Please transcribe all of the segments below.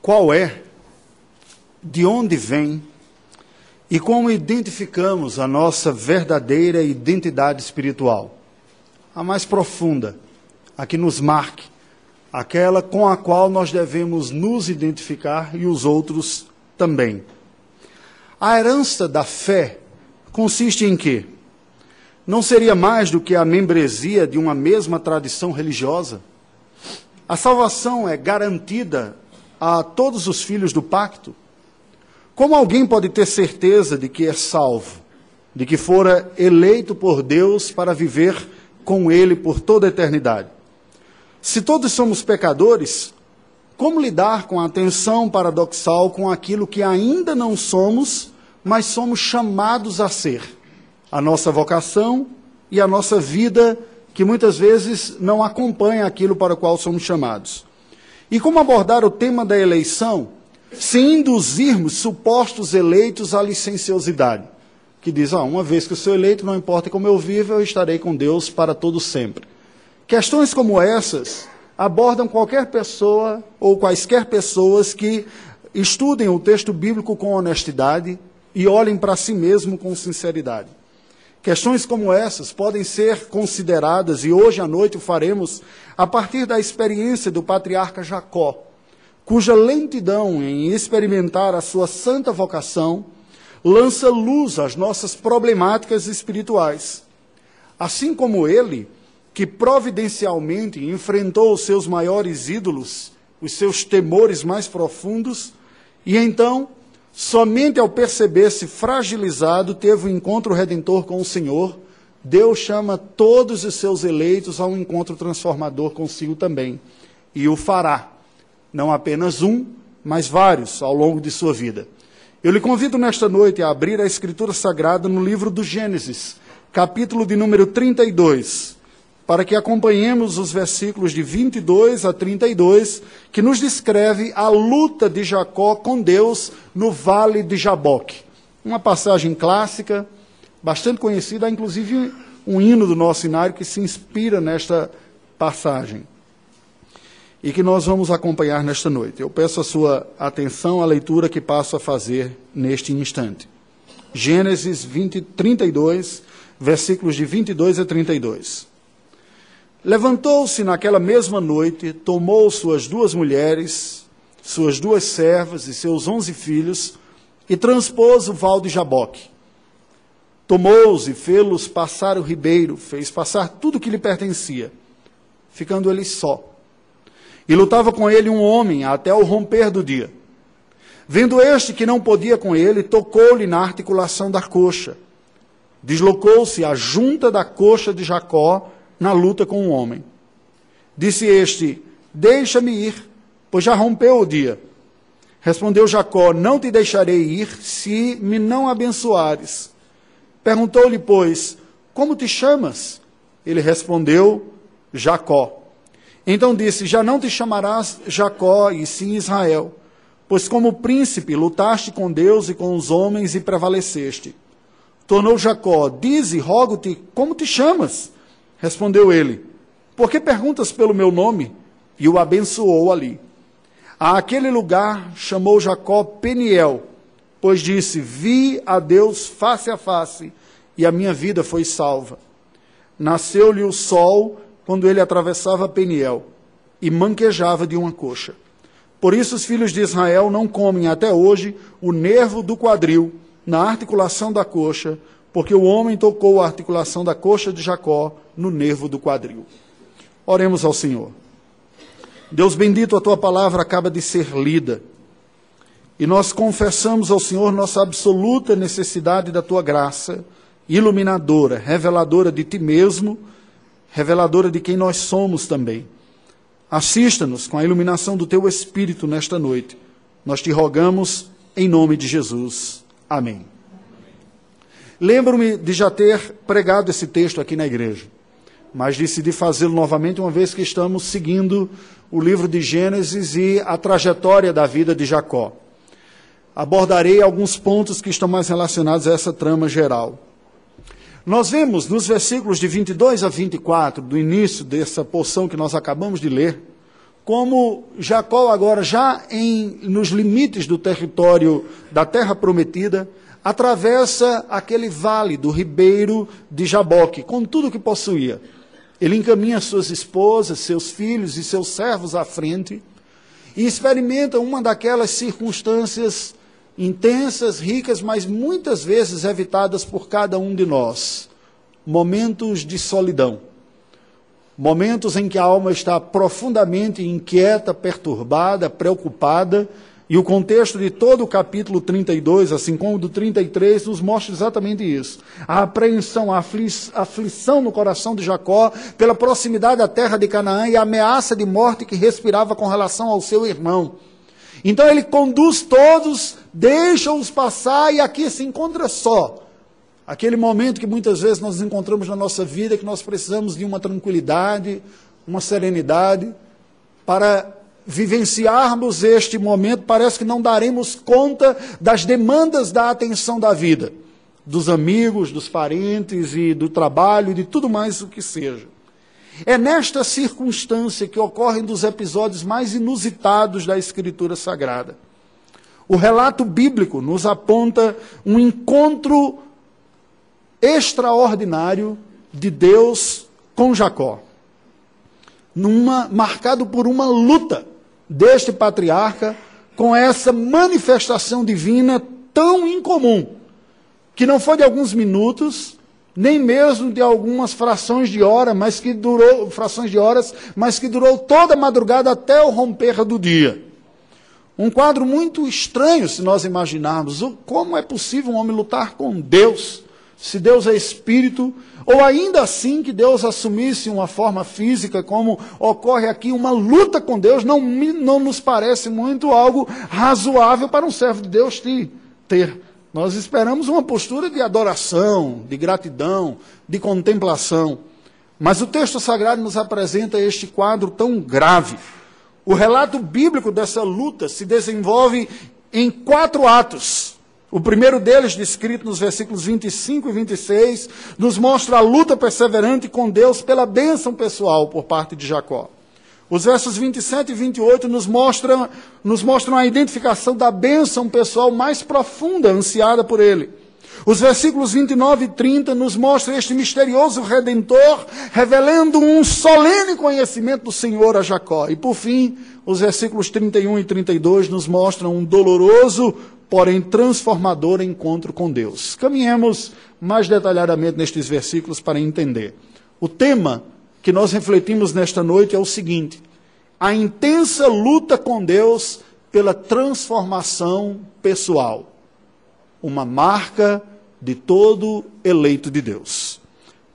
qual é, de onde vem e como identificamos a nossa verdadeira identidade espiritual, a mais profunda, a que nos marque, aquela com a qual nós devemos nos identificar e os outros também. A herança da fé consiste em quê? Não seria mais do que a membresia de uma mesma tradição religiosa? A salvação é garantida a todos os filhos do pacto? Como alguém pode ter certeza de que é salvo, de que fora eleito por Deus para viver com Ele por toda a eternidade? Se todos somos pecadores, como lidar com a tensão paradoxal com aquilo que ainda não somos, mas somos chamados a ser? A nossa vocação e a nossa vida, que muitas vezes não acompanha aquilo para o qual somos chamados. E como abordar o tema da eleição sem induzirmos supostos eleitos à licenciosidade, que diz, ah, uma vez que eu sou eleito, não importa como eu vivo, eu estarei com Deus para todo sempre. Questões como essas abordam qualquer pessoa ou quaisquer pessoas que estudem o texto bíblico com honestidade e olhem para si mesmo com sinceridade. Questões como essas podem ser consideradas, e hoje à noite o faremos, a partir da experiência do patriarca Jacó, cuja lentidão em experimentar a sua santa vocação lança luz às nossas problemáticas espirituais. Assim como ele, que providencialmente enfrentou os seus maiores ídolos, os seus temores mais profundos, e então, somente ao perceber-se fragilizado, teve o um encontro redentor com o Senhor, Deus chama todos os seus eleitos a um encontro transformador consigo também, e o fará. Não apenas um, mas vários ao longo de sua vida. Eu lhe convido nesta noite a abrir a Escritura Sagrada no livro do Gênesis, capítulo de número 32, para que acompanhemos os versículos de 22 a 32, que nos descreve a luta de Jacó com Deus no vale de Jaboque. Uma passagem clássica, bastante conhecida, há inclusive um hino do nosso cenário que se inspira nesta passagem e que nós vamos acompanhar nesta noite. Eu peço a sua atenção à leitura que passo a fazer neste instante. Gênesis 20, 32, versículos de 22 a 32. Levantou-se naquela mesma noite, tomou suas duas mulheres, suas duas servas e seus onze filhos, e transpôs o val de Jaboque. Tomou-os e fê-los passar o ribeiro, fez passar tudo o que lhe pertencia, ficando ele só e lutava com ele um homem até o romper do dia. Vendo este que não podia com ele, tocou-lhe na articulação da coxa. Deslocou-se a junta da coxa de Jacó na luta com o homem. Disse este: Deixa-me ir, pois já rompeu o dia. Respondeu Jacó: Não te deixarei ir se me não abençoares. Perguntou-lhe, pois, Como te chamas? Ele respondeu: Jacó. Então disse: Já não te chamarás Jacó, e sim Israel, pois como príncipe lutaste com Deus e com os homens e prevaleceste. Tornou Jacó: Dize, rogo-te, como te chamas? Respondeu ele: Por que perguntas pelo meu nome? E o abençoou ali. A aquele lugar chamou Jacó Peniel, pois disse: Vi a Deus face a face, e a minha vida foi salva. Nasceu-lhe o sol quando ele atravessava Peniel e manquejava de uma coxa. Por isso os filhos de Israel não comem até hoje o nervo do quadril na articulação da coxa, porque o homem tocou a articulação da coxa de Jacó no nervo do quadril. Oremos ao Senhor. Deus bendito, a tua palavra acaba de ser lida. E nós confessamos ao Senhor nossa absoluta necessidade da tua graça, iluminadora, reveladora de ti mesmo reveladora de quem nós somos também. Assista-nos com a iluminação do teu Espírito nesta noite. Nós te rogamos em nome de Jesus. Amém. Lembro-me de já ter pregado esse texto aqui na igreja, mas decidi fazê-lo novamente uma vez que estamos seguindo o livro de Gênesis e a trajetória da vida de Jacó. Abordarei alguns pontos que estão mais relacionados a essa trama geral. Nós vemos nos versículos de 22 a 24, do início dessa porção que nós acabamos de ler, como Jacó agora já em nos limites do território da terra prometida, atravessa aquele vale do ribeiro de Jaboque, com tudo que possuía. Ele encaminha suas esposas, seus filhos e seus servos à frente e experimenta uma daquelas circunstâncias intensas, ricas, mas muitas vezes evitadas por cada um de nós. Momentos de solidão. Momentos em que a alma está profundamente inquieta, perturbada, preocupada e o contexto de todo o capítulo 32, assim como do 33, nos mostra exatamente isso. A apreensão, a aflição no coração de Jacó pela proximidade da terra de Canaã e a ameaça de morte que respirava com relação ao seu irmão. Então ele conduz todos, deixa-os passar e aqui se encontra só. Aquele momento que muitas vezes nós encontramos na nossa vida, que nós precisamos de uma tranquilidade, uma serenidade, para vivenciarmos este momento, parece que não daremos conta das demandas da atenção da vida, dos amigos, dos parentes e do trabalho e de tudo mais o que seja. É nesta circunstância que ocorrem dos episódios mais inusitados da Escritura Sagrada. O relato bíblico nos aponta um encontro extraordinário de Deus com Jacó, numa, marcado por uma luta deste patriarca com essa manifestação divina tão incomum, que não foi de alguns minutos, nem mesmo de algumas frações de hora, mas que durou frações de horas, mas que durou toda a madrugada até o romper do dia. Um quadro muito estranho se nós imaginarmos como é possível um homem lutar com Deus, se Deus é espírito ou ainda assim que Deus assumisse uma forma física, como ocorre aqui, uma luta com Deus, não, não nos parece muito algo razoável para um servo de Deus ter. Nós esperamos uma postura de adoração, de gratidão, de contemplação. Mas o texto sagrado nos apresenta este quadro tão grave. O relato bíblico dessa luta se desenvolve em quatro atos. O primeiro deles, descrito nos versículos 25 e 26, nos mostra a luta perseverante com Deus pela bênção pessoal por parte de Jacó. Os versos 27 e 28 nos mostram, nos mostram a identificação da bênção pessoal mais profunda ansiada por ele. Os versículos 29 e 30 nos mostram este misterioso redentor, revelando um solene conhecimento do Senhor a Jacó. E por fim, os versículos 31 e 32 nos mostram um doloroso porém transformador encontro com Deus. Caminhemos mais detalhadamente nestes versículos para entender. O tema que nós refletimos nesta noite é o seguinte: a intensa luta com Deus pela transformação pessoal. Uma marca de todo eleito de Deus.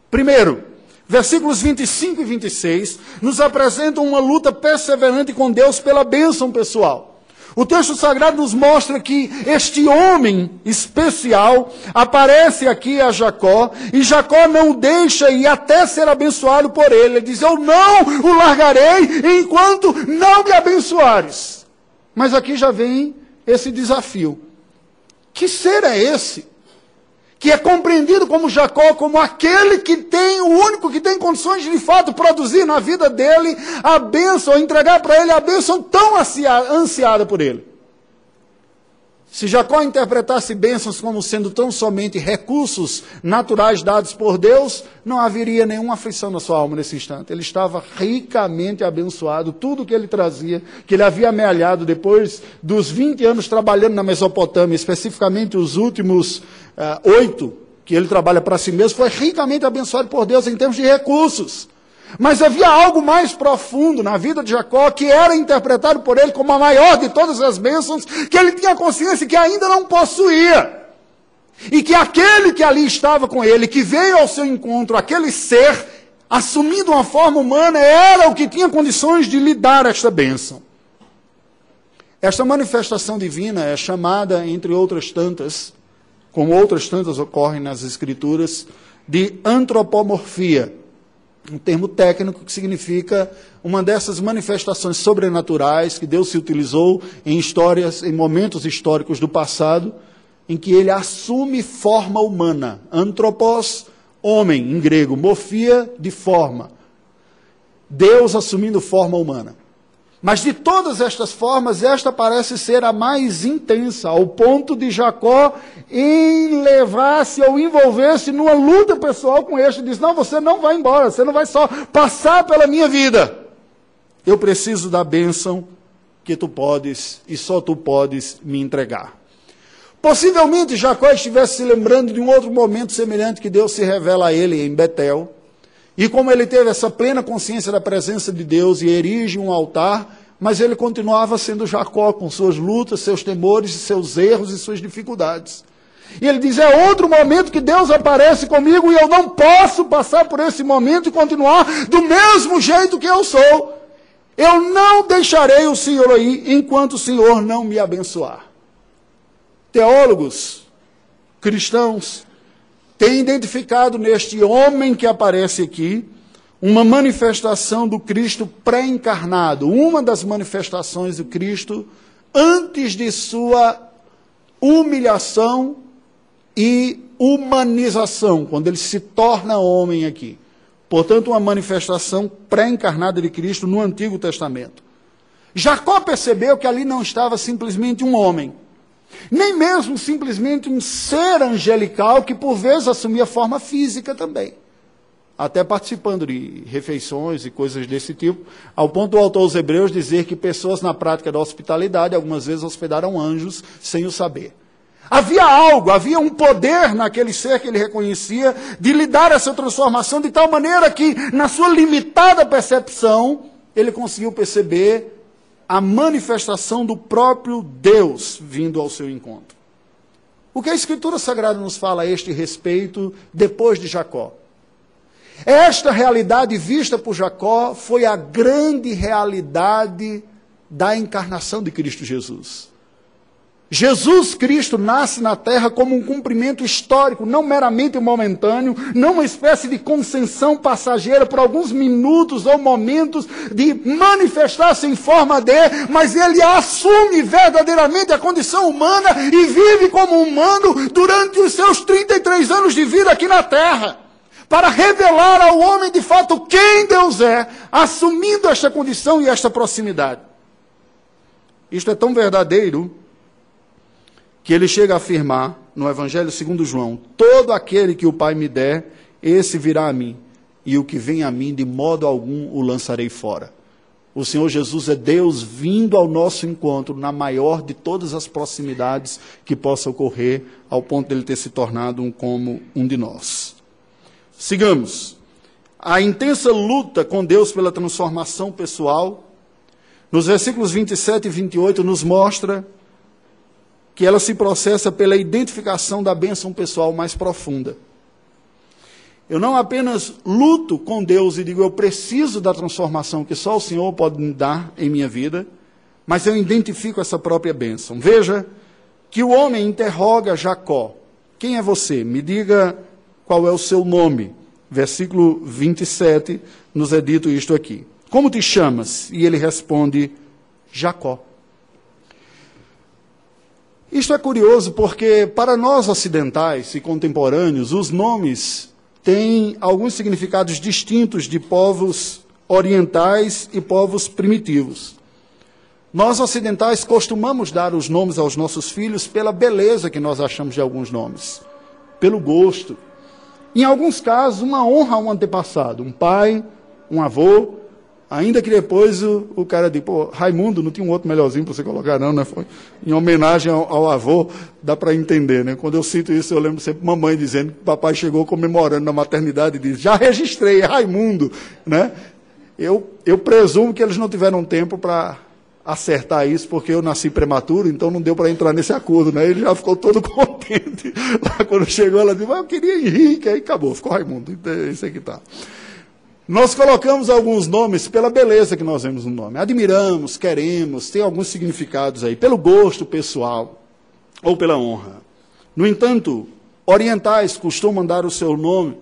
Primeiro, versículos 25 e 26 nos apresentam uma luta perseverante com Deus pela bênção pessoal. O texto sagrado nos mostra que este homem especial aparece aqui a Jacó e Jacó não deixa ir até ser abençoado por ele. Ele diz: Eu não o largarei enquanto não me abençoares. Mas aqui já vem esse desafio. Que ser é esse que é compreendido como Jacó, como aquele que tem, o único que tem condições de, de fato produzir na vida dele a bênção, entregar para ele a bênção tão ansiada por ele. Se Jacó interpretasse bênçãos como sendo tão somente recursos naturais dados por Deus, não haveria nenhuma aflição na sua alma nesse instante. Ele estava ricamente abençoado, tudo que ele trazia, que ele havia amealhado depois dos 20 anos trabalhando na Mesopotâmia, especificamente os últimos uh, oito que ele trabalha para si mesmo, foi ricamente abençoado por Deus em termos de recursos. Mas havia algo mais profundo na vida de Jacó que era interpretado por ele como a maior de todas as bênçãos, que ele tinha consciência que ainda não possuía. E que aquele que ali estava com ele, que veio ao seu encontro, aquele ser, assumindo uma forma humana, era o que tinha condições de lhe dar esta bênção. Esta manifestação divina é chamada, entre outras tantas, como outras tantas ocorrem nas Escrituras, de antropomorfia um termo técnico que significa uma dessas manifestações sobrenaturais que Deus se utilizou em histórias, em momentos históricos do passado, em que ele assume forma humana. Antropos, homem, em grego, morfia, de forma. Deus assumindo forma humana. Mas de todas estas formas, esta parece ser a mais intensa, ao ponto de Jacó enlevar-se ou envolver-se numa luta pessoal com este. Diz: Não, você não vai embora, você não vai só passar pela minha vida. Eu preciso da bênção que tu podes e só tu podes me entregar. Possivelmente Jacó estivesse se lembrando de um outro momento semelhante que Deus se revela a ele em Betel e como ele teve essa plena consciência da presença de Deus e erige um altar, mas ele continuava sendo Jacó com suas lutas, seus temores, seus erros e suas dificuldades. E ele diz: é outro momento que Deus aparece comigo e eu não posso passar por esse momento e continuar do mesmo jeito que eu sou. Eu não deixarei o Senhor aí enquanto o Senhor não me abençoar. Teólogos, cristãos, tem identificado neste homem que aparece aqui uma manifestação do Cristo pré-encarnado, uma das manifestações do Cristo antes de sua humilhação e humanização, quando ele se torna homem aqui. Portanto, uma manifestação pré-encarnada de Cristo no Antigo Testamento. Jacó percebeu que ali não estava simplesmente um homem, nem mesmo simplesmente um ser angelical que por vezes assumia forma física também. Até participando de refeições e coisas desse tipo, ao ponto do autor aos Hebreus dizer que pessoas na prática da hospitalidade algumas vezes hospedaram anjos sem o saber. Havia algo, havia um poder naquele ser que ele reconhecia de lhe dar essa transformação de tal maneira que, na sua limitada percepção, ele conseguiu perceber a manifestação do próprio Deus vindo ao seu encontro. O que a Escritura Sagrada nos fala a este respeito depois de Jacó? Esta realidade vista por Jacó foi a grande realidade da encarnação de Cristo Jesus. Jesus Cristo nasce na terra como um cumprimento histórico, não meramente momentâneo, não uma espécie de concessão passageira por alguns minutos ou momentos de manifestar-se em forma de, mas ele assume verdadeiramente a condição humana e vive como humano durante os seus 33 anos de vida aqui na terra. Para revelar ao homem de fato quem Deus é, assumindo esta condição e esta proximidade. Isto é tão verdadeiro que ele chega a afirmar no Evangelho segundo João: todo aquele que o Pai me der, esse virá a mim, e o que vem a mim, de modo algum o lançarei fora. O Senhor Jesus é Deus vindo ao nosso encontro na maior de todas as proximidades que possa ocorrer, ao ponto de ele ter se tornado um como um de nós. Sigamos. A intensa luta com Deus pela transformação pessoal, nos versículos 27 e 28, nos mostra que ela se processa pela identificação da bênção pessoal mais profunda. Eu não apenas luto com Deus e digo eu preciso da transformação que só o Senhor pode me dar em minha vida, mas eu identifico essa própria bênção. Veja que o homem interroga Jacó: Quem é você? Me diga qual é o seu nome. Versículo 27 nos é dito isto aqui. Como te chamas? E ele responde: Jacó. Isto é curioso porque, para nós ocidentais e contemporâneos, os nomes têm alguns significados distintos de povos orientais e povos primitivos. Nós ocidentais costumamos dar os nomes aos nossos filhos pela beleza que nós achamos de alguns nomes, pelo gosto. Em alguns casos, uma honra a um antepassado, um pai, um avô, Ainda que depois o, o cara diz, pô, Raimundo, não tinha um outro melhorzinho para você colocar, não, né? Foi em homenagem ao, ao avô, dá para entender, né? Quando eu cito isso, eu lembro sempre mamãe dizendo que papai chegou comemorando na maternidade e disse, já registrei, é Raimundo, né? Eu, eu presumo que eles não tiveram tempo para acertar isso, porque eu nasci prematuro, então não deu para entrar nesse acordo, né? Ele já ficou todo contente. Lá quando chegou, ela disse, mas eu queria Henrique, aí acabou, ficou Raimundo. Então, é isso aí que está. Nós colocamos alguns nomes pela beleza que nós vemos no nome. Admiramos, queremos, tem alguns significados aí, pelo gosto pessoal ou pela honra. No entanto, orientais costumam dar o seu nome,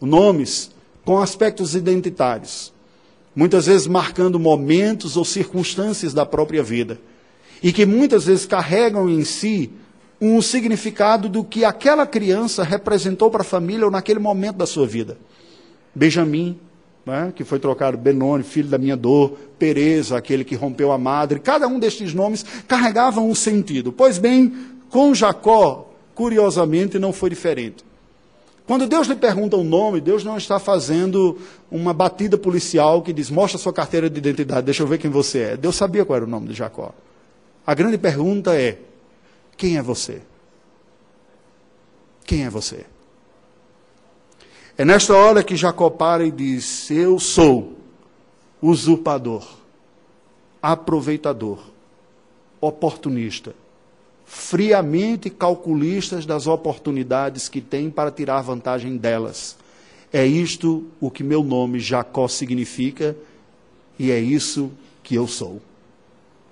nomes com aspectos identitários, muitas vezes marcando momentos ou circunstâncias da própria vida, e que muitas vezes carregam em si um significado do que aquela criança representou para a família ou naquele momento da sua vida. Benjamin, né, que foi trocado Benoni, filho da minha dor, Pereza, aquele que rompeu a madre. Cada um destes nomes carregava um sentido. Pois bem, com Jacó, curiosamente, não foi diferente. Quando Deus lhe pergunta o nome, Deus não está fazendo uma batida policial que diz: mostra sua carteira de identidade, deixa eu ver quem você é. Deus sabia qual era o nome de Jacó. A grande pergunta é: quem é você? Quem é você? É nesta hora que Jacó para e diz: Eu sou usurpador, aproveitador, oportunista, friamente calculistas das oportunidades que tem para tirar vantagem delas. É isto o que meu nome Jacó significa e é isso que eu sou.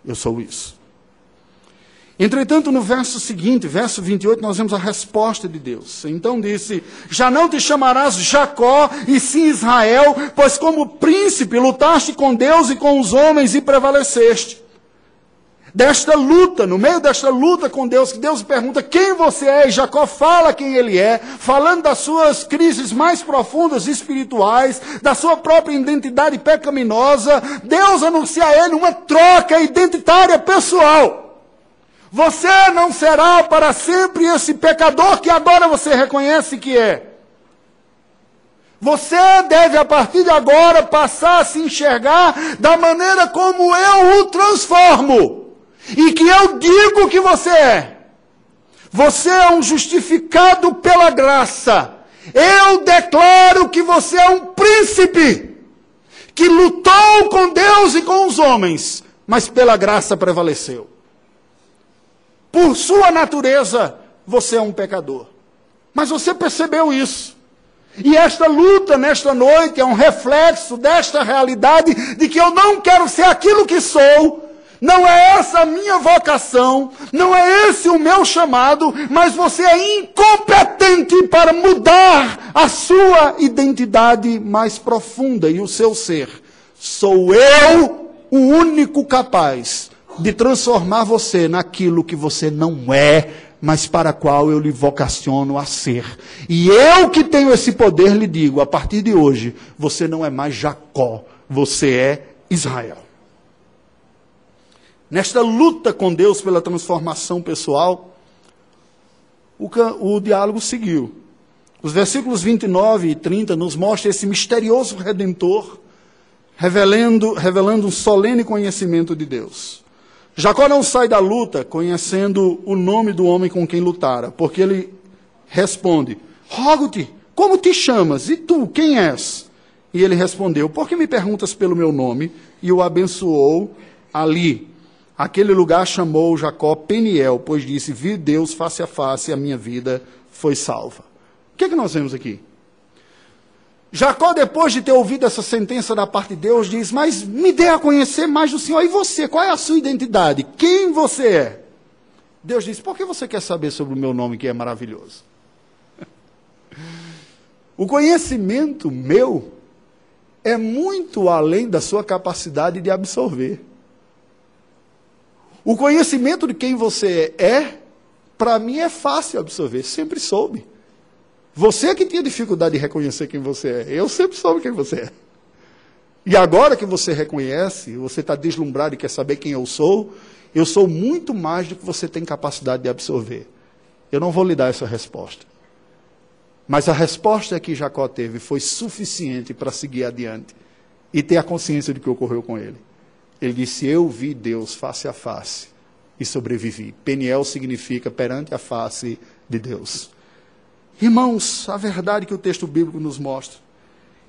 Eu sou isso. Entretanto, no verso seguinte, verso 28, nós vemos a resposta de Deus. Então disse: Já não te chamarás Jacó, e sim Israel, pois como príncipe lutaste com Deus e com os homens e prevaleceste. Desta luta, no meio desta luta com Deus, que Deus pergunta quem você é, e Jacó fala quem ele é, falando das suas crises mais profundas espirituais, da sua própria identidade pecaminosa, Deus anuncia a ele uma troca identitária pessoal. Você não será para sempre esse pecador que agora você reconhece que é. Você deve, a partir de agora, passar a se enxergar da maneira como eu o transformo. E que eu digo que você é. Você é um justificado pela graça. Eu declaro que você é um príncipe que lutou com Deus e com os homens, mas pela graça prevaleceu. Por sua natureza, você é um pecador. Mas você percebeu isso. E esta luta nesta noite é um reflexo desta realidade de que eu não quero ser aquilo que sou, não é essa a minha vocação, não é esse o meu chamado, mas você é incompetente para mudar a sua identidade mais profunda e o seu ser. Sou eu o único capaz de transformar você naquilo que você não é, mas para qual eu lhe vocaciono a ser. E eu que tenho esse poder lhe digo, a partir de hoje, você não é mais Jacó, você é Israel. Nesta luta com Deus pela transformação pessoal, o, o diálogo seguiu. Os versículos 29 e 30 nos mostram esse misterioso redentor, revelando, revelando um solene conhecimento de Deus. Jacó não sai da luta conhecendo o nome do homem com quem lutara, porque ele responde: Rogo-te, como te chamas? E tu, quem és? E ele respondeu: Por que me perguntas pelo meu nome? E o abençoou ali. Aquele lugar chamou Jacó Peniel, pois disse: Vi Deus face a face, e a minha vida foi salva. O que, é que nós vemos aqui? Jacó, depois de ter ouvido essa sentença da parte de Deus, diz: Mas me dê a conhecer mais do Senhor. E você? Qual é a sua identidade? Quem você é? Deus diz: Por que você quer saber sobre o meu nome que é maravilhoso? O conhecimento meu é muito além da sua capacidade de absorver. O conhecimento de quem você é, para mim é fácil absorver, sempre soube. Você que tinha dificuldade de reconhecer quem você é. Eu sempre soube quem você é. E agora que você reconhece, você está deslumbrado e quer saber quem eu sou, eu sou muito mais do que você tem capacidade de absorver. Eu não vou lhe dar essa resposta. Mas a resposta que Jacó teve foi suficiente para seguir adiante e ter a consciência do que ocorreu com ele. Ele disse: Eu vi Deus face a face e sobrevivi. Peniel significa perante a face de Deus. Irmãos, a verdade que o texto bíblico nos mostra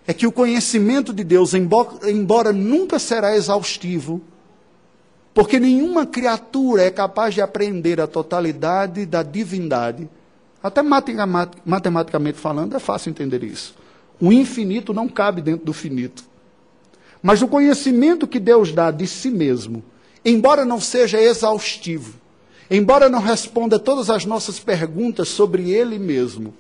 é que o conhecimento de Deus, embora, nunca será exaustivo, porque nenhuma criatura é capaz de aprender a totalidade da divindade, até matematicamente falando, é fácil entender isso. O infinito não cabe dentro do finito. Mas o conhecimento que Deus dá de si mesmo, embora não seja exaustivo, embora não responda todas as nossas perguntas sobre Ele mesmo,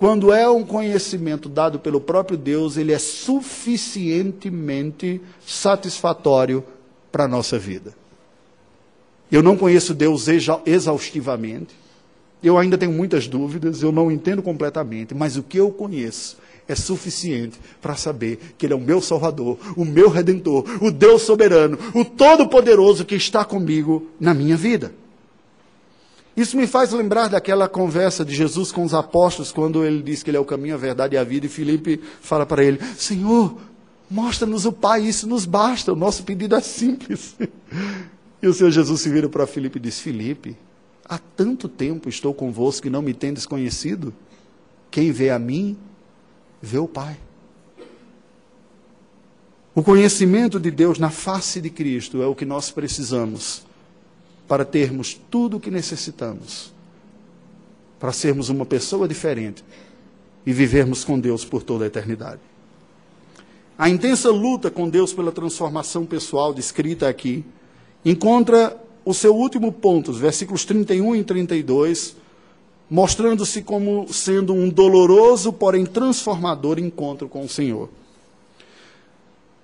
quando é um conhecimento dado pelo próprio Deus, ele é suficientemente satisfatório para a nossa vida. Eu não conheço Deus exaustivamente, eu ainda tenho muitas dúvidas, eu não entendo completamente, mas o que eu conheço é suficiente para saber que Ele é o meu Salvador, o meu Redentor, o Deus soberano, o Todo-Poderoso que está comigo na minha vida. Isso me faz lembrar daquela conversa de Jesus com os apóstolos, quando ele diz que ele é o caminho, a verdade e a vida, e Filipe fala para ele: Senhor, mostra-nos o Pai, isso nos basta, o nosso pedido é simples. E o Senhor Jesus se vira para Filipe e diz: Filipe, há tanto tempo estou convosco e não me tendes conhecido? Quem vê a mim, vê o Pai. O conhecimento de Deus na face de Cristo é o que nós precisamos para termos tudo o que necessitamos, para sermos uma pessoa diferente e vivermos com Deus por toda a eternidade. A intensa luta com Deus pela transformação pessoal descrita aqui encontra o seu último ponto, os versículos 31 e 32, mostrando-se como sendo um doloroso, porém transformador encontro com o Senhor.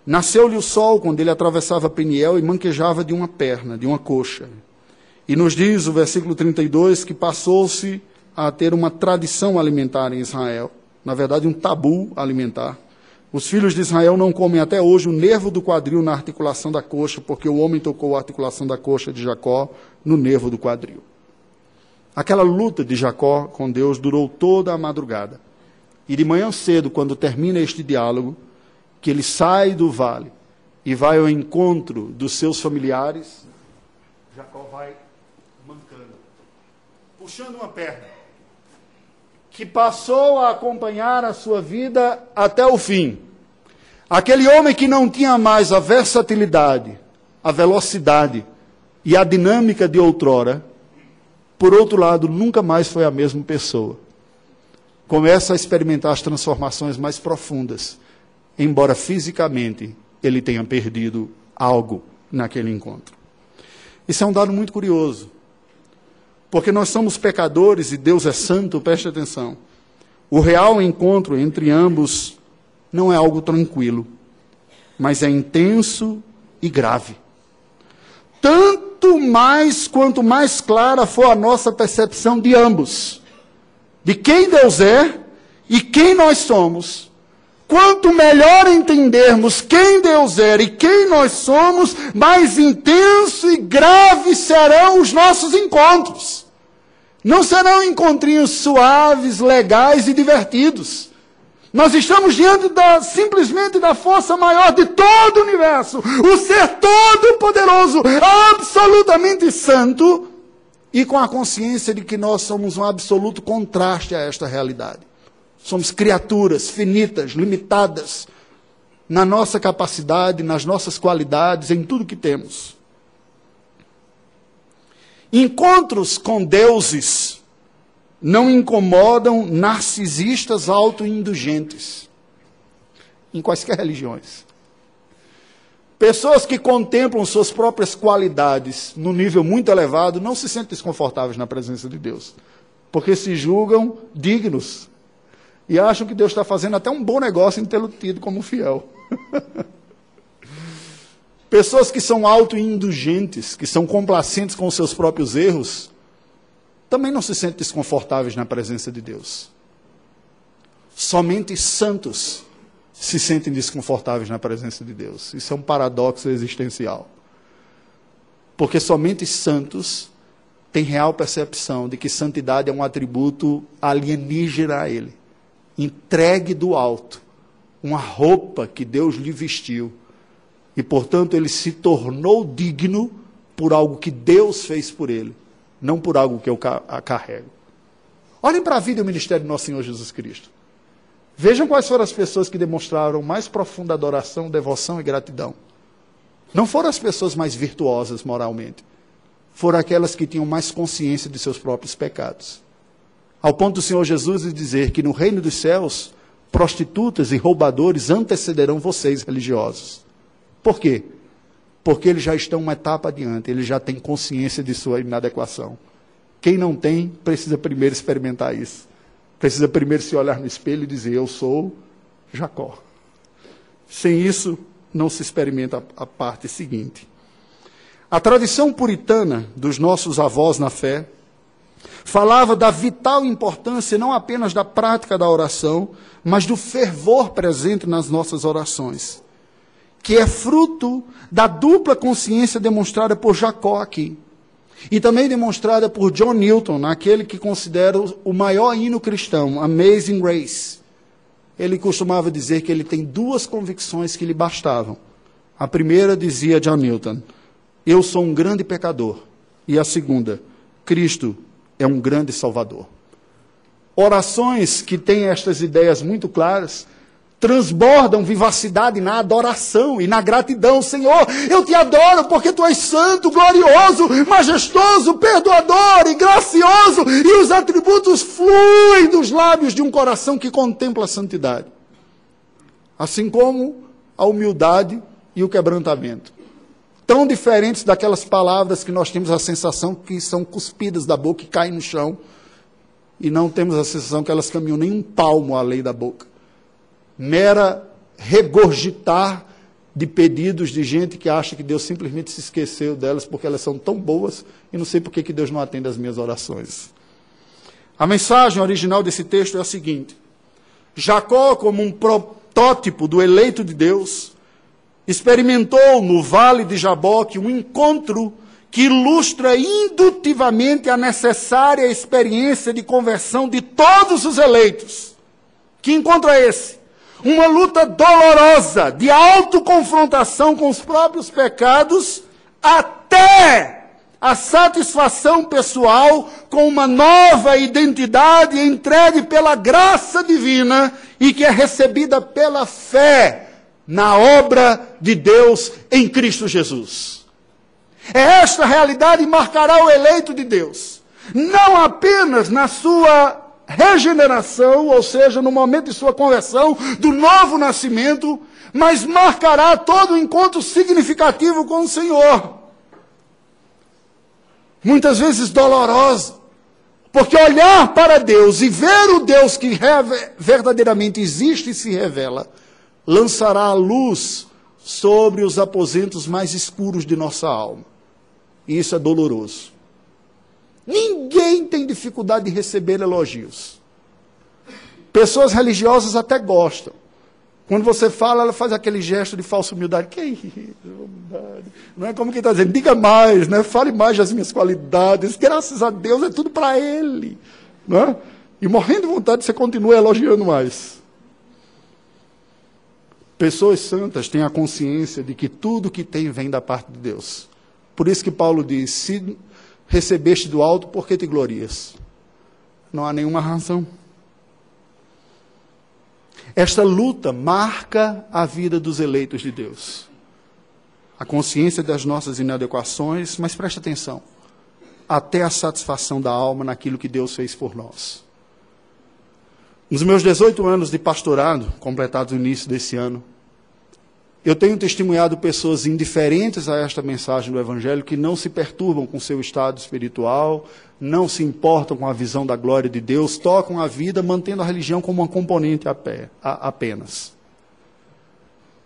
Nasceu-lhe o sol quando ele atravessava Peniel e manquejava de uma perna, de uma coxa. E nos diz o versículo 32 que passou-se a ter uma tradição alimentar em Israel, na verdade, um tabu alimentar. Os filhos de Israel não comem até hoje o nervo do quadril na articulação da coxa, porque o homem tocou a articulação da coxa de Jacó no nervo do quadril. Aquela luta de Jacó com Deus durou toda a madrugada. E de manhã cedo, quando termina este diálogo, que ele sai do vale e vai ao encontro dos seus familiares, Jacó vai puxando uma perna, que passou a acompanhar a sua vida até o fim. Aquele homem que não tinha mais a versatilidade, a velocidade e a dinâmica de outrora, por outro lado, nunca mais foi a mesma pessoa. Começa a experimentar as transformações mais profundas, embora fisicamente ele tenha perdido algo naquele encontro. Isso é um dado muito curioso. Porque nós somos pecadores e Deus é santo, preste atenção. O real encontro entre ambos não é algo tranquilo, mas é intenso e grave. Tanto mais quanto mais clara for a nossa percepção de ambos, de quem Deus é e quem nós somos, Quanto melhor entendermos quem Deus é e quem nós somos, mais intenso e grave serão os nossos encontros. Não serão encontrinhos suaves, legais e divertidos. Nós estamos diante da, simplesmente da força maior de todo o universo, o ser todo-poderoso, absolutamente santo, e com a consciência de que nós somos um absoluto contraste a esta realidade. Somos criaturas finitas, limitadas na nossa capacidade, nas nossas qualidades, em tudo que temos. Encontros com deuses não incomodam narcisistas autoindulgentes, em quaisquer religiões. Pessoas que contemplam suas próprias qualidades no nível muito elevado não se sentem desconfortáveis na presença de Deus, porque se julgam dignos e acham que Deus está fazendo até um bom negócio em tê-lo tido como fiel. Pessoas que são autoindulgentes, que são complacentes com seus próprios erros, também não se sentem desconfortáveis na presença de Deus. Somente santos se sentem desconfortáveis na presença de Deus. Isso é um paradoxo existencial. Porque somente santos têm real percepção de que santidade é um atributo alienígena a Ele entregue do alto, uma roupa que Deus lhe vestiu. E, portanto, ele se tornou digno por algo que Deus fez por ele, não por algo que eu carrego. Olhem para a vida e o ministério do nosso Senhor Jesus Cristo. Vejam quais foram as pessoas que demonstraram mais profunda adoração, devoção e gratidão. Não foram as pessoas mais virtuosas moralmente, foram aquelas que tinham mais consciência de seus próprios pecados. Ao ponto do Senhor Jesus dizer que no reino dos céus, prostitutas e roubadores antecederão vocês, religiosos. Por quê? Porque eles já estão uma etapa adiante, eles já têm consciência de sua inadequação. Quem não tem, precisa primeiro experimentar isso. Precisa primeiro se olhar no espelho e dizer: Eu sou Jacó. Sem isso, não se experimenta a parte seguinte. A tradição puritana dos nossos avós na fé falava da vital importância não apenas da prática da oração, mas do fervor presente nas nossas orações, que é fruto da dupla consciência demonstrada por Jacó aqui. E também demonstrada por John Newton, naquele que considera o maior hino cristão, Amazing Grace. Ele costumava dizer que ele tem duas convicções que lhe bastavam. A primeira dizia John Newton: Eu sou um grande pecador. E a segunda, Cristo é um grande Salvador. Orações que têm estas ideias muito claras transbordam vivacidade na adoração e na gratidão. Senhor, eu te adoro porque tu és santo, glorioso, majestoso, perdoador e gracioso, e os atributos fluem dos lábios de um coração que contempla a santidade. Assim como a humildade e o quebrantamento. Tão diferentes daquelas palavras que nós temos a sensação que são cuspidas da boca e caem no chão, e não temos a sensação que elas caminham nem um palmo além da boca mera regurgitar de pedidos de gente que acha que Deus simplesmente se esqueceu delas porque elas são tão boas e não sei por que Deus não atende às minhas orações. A mensagem original desse texto é a seguinte: Jacó, como um protótipo do eleito de Deus, experimentou no vale de Jaboque um encontro que ilustra indutivamente a necessária experiência de conversão de todos os eleitos. Que encontro é esse? uma luta dolorosa de autoconfrontação com os próprios pecados, até a satisfação pessoal com uma nova identidade entregue pela graça divina e que é recebida pela fé na obra de Deus em Cristo Jesus. É esta realidade que marcará o eleito de Deus, não apenas na sua regeneração, ou seja, no momento de sua conversão, do novo nascimento, mas marcará todo o encontro significativo com o Senhor. Muitas vezes dolorosa, porque olhar para Deus e ver o Deus que verdadeiramente existe e se revela, lançará a luz sobre os aposentos mais escuros de nossa alma. E isso é doloroso. Ninguém tem dificuldade de receber elogios. Pessoas religiosas até gostam. Quando você fala, ela faz aquele gesto de falsa humildade. Que humildade. Não é como quem está dizendo, diga mais, né? fale mais das minhas qualidades. Graças a Deus é tudo para Ele. Não é? E morrendo de vontade, você continua elogiando mais. Pessoas santas têm a consciência de que tudo que tem vem da parte de Deus. Por isso que Paulo diz: se recebeste do alto, por que te glorias? Não há nenhuma razão. Esta luta marca a vida dos eleitos de Deus. A consciência das nossas inadequações, mas preste atenção, até a satisfação da alma naquilo que Deus fez por nós. Nos meus 18 anos de pastorado, completados no início desse ano, eu tenho testemunhado pessoas indiferentes a esta mensagem do Evangelho que não se perturbam com seu estado espiritual, não se importam com a visão da glória de Deus, tocam a vida mantendo a religião como uma componente apenas.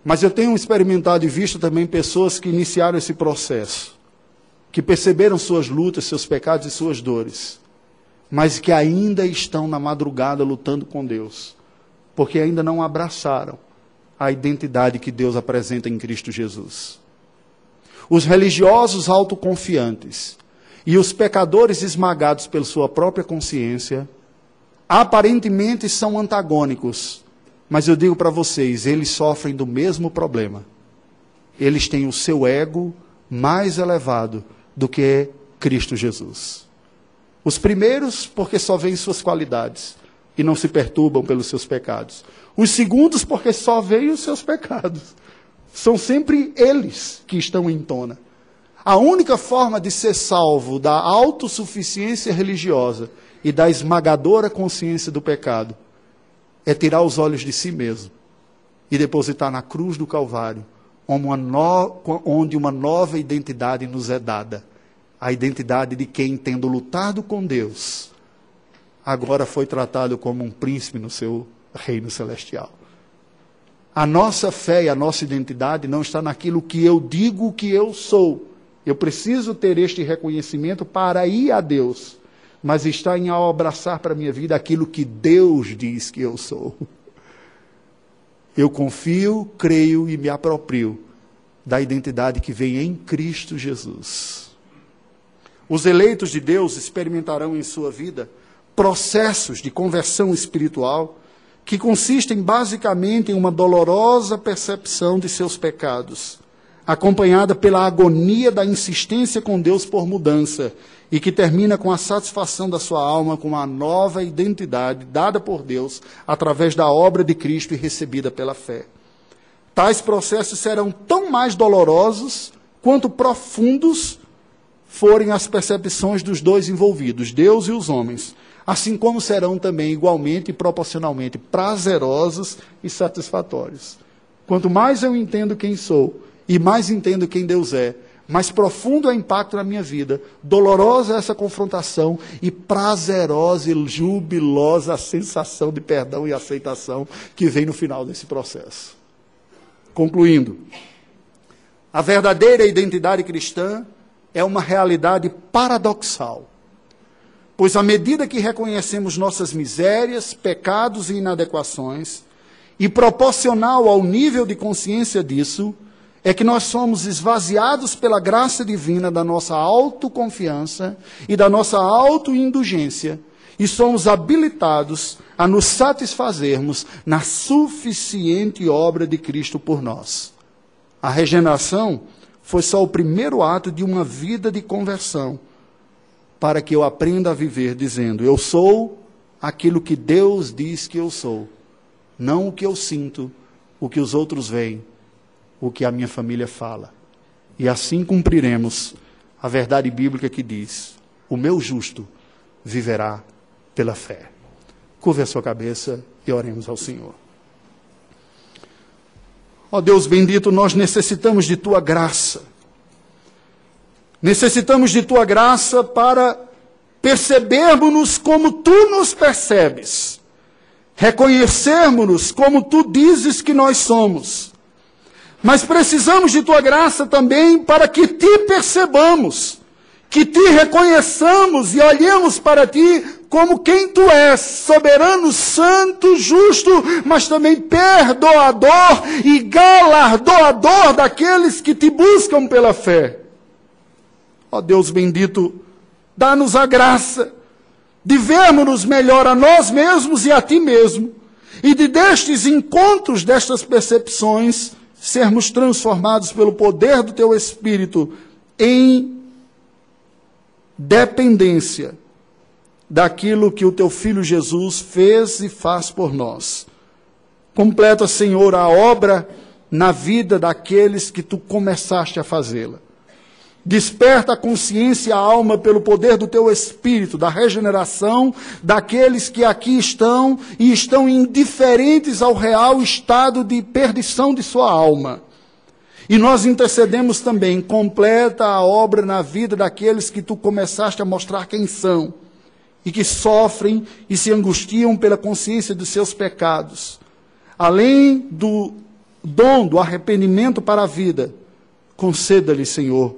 Mas eu tenho experimentado e visto também pessoas que iniciaram esse processo, que perceberam suas lutas, seus pecados e suas dores, mas que ainda estão na madrugada lutando com Deus, porque ainda não abraçaram a identidade que Deus apresenta em Cristo Jesus. Os religiosos autoconfiantes e os pecadores esmagados pela sua própria consciência aparentemente são antagônicos, mas eu digo para vocês, eles sofrem do mesmo problema. Eles têm o seu ego mais elevado do que Cristo Jesus. Os primeiros, porque só veem suas qualidades e não se perturbam pelos seus pecados. Os segundos, porque só veem os seus pecados. São sempre eles que estão em tona. A única forma de ser salvo da autossuficiência religiosa e da esmagadora consciência do pecado é tirar os olhos de si mesmo e depositar na cruz do Calvário, onde uma nova identidade nos é dada. A identidade de quem, tendo lutado com Deus, agora foi tratado como um príncipe no seu reino celestial. A nossa fé e a nossa identidade não está naquilo que eu digo que eu sou. Eu preciso ter este reconhecimento para ir a Deus. mas está em ao abraçar para a minha vida aquilo que Deus diz que eu sou. Eu confio, creio e me aproprio da identidade que vem em Cristo Jesus. Os eleitos de Deus experimentarão em sua vida processos de conversão espiritual que consistem basicamente em uma dolorosa percepção de seus pecados, acompanhada pela agonia da insistência com Deus por mudança e que termina com a satisfação da sua alma com uma nova identidade dada por Deus através da obra de Cristo e recebida pela fé. Tais processos serão tão mais dolorosos quanto profundos forem as percepções dos dois envolvidos, Deus e os homens, assim como serão também igualmente e proporcionalmente prazerosos e satisfatórios. Quanto mais eu entendo quem sou e mais entendo quem Deus é, mais profundo é o impacto na minha vida, dolorosa é essa confrontação e prazerosa e jubilosa a sensação de perdão e aceitação que vem no final desse processo. Concluindo, a verdadeira identidade cristã é uma realidade paradoxal. Pois à medida que reconhecemos nossas misérias, pecados e inadequações, e proporcional ao nível de consciência disso, é que nós somos esvaziados pela graça divina da nossa autoconfiança e da nossa autoindulgência e somos habilitados a nos satisfazermos na suficiente obra de Cristo por nós. A regeneração foi só o primeiro ato de uma vida de conversão, para que eu aprenda a viver dizendo: Eu sou aquilo que Deus diz que eu sou, não o que eu sinto, o que os outros veem o que a minha família fala. E assim cumpriremos a verdade bíblica que diz: o meu justo viverá pela fé. Curve a sua cabeça e oremos ao Senhor. Ó oh Deus bendito, nós necessitamos de tua graça. Necessitamos de tua graça para percebermos-nos como tu nos percebes, reconhecermos-nos como tu dizes que nós somos. Mas precisamos de tua graça também para que te percebamos, que te reconheçamos e olhemos para ti como quem tu és, soberano, santo, justo, mas também perdoador e galardoador daqueles que te buscam pela fé. Ó Deus bendito, dá-nos a graça de vermos-nos melhor a nós mesmos e a ti mesmo, e de destes encontros, destas percepções, sermos transformados pelo poder do teu Espírito em dependência daquilo que o teu filho Jesus fez e faz por nós. Completa, Senhor, a obra na vida daqueles que tu começaste a fazê-la. Desperta a consciência e a alma pelo poder do teu espírito, da regeneração daqueles que aqui estão e estão indiferentes ao real estado de perdição de sua alma. E nós intercedemos também, completa a obra na vida daqueles que tu começaste a mostrar quem são e que sofrem e se angustiam pela consciência dos seus pecados. Além do dom do arrependimento para a vida, conceda-lhe, Senhor,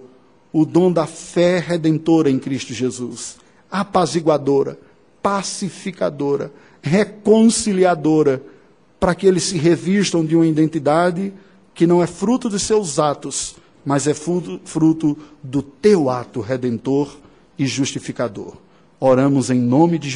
o dom da fé redentora em Cristo Jesus, apaziguadora, pacificadora, reconciliadora, para que eles se revistam de uma identidade que não é fruto de seus atos, mas é fruto, do teu ato redentor e justificador. Oramos em nome de Jesus.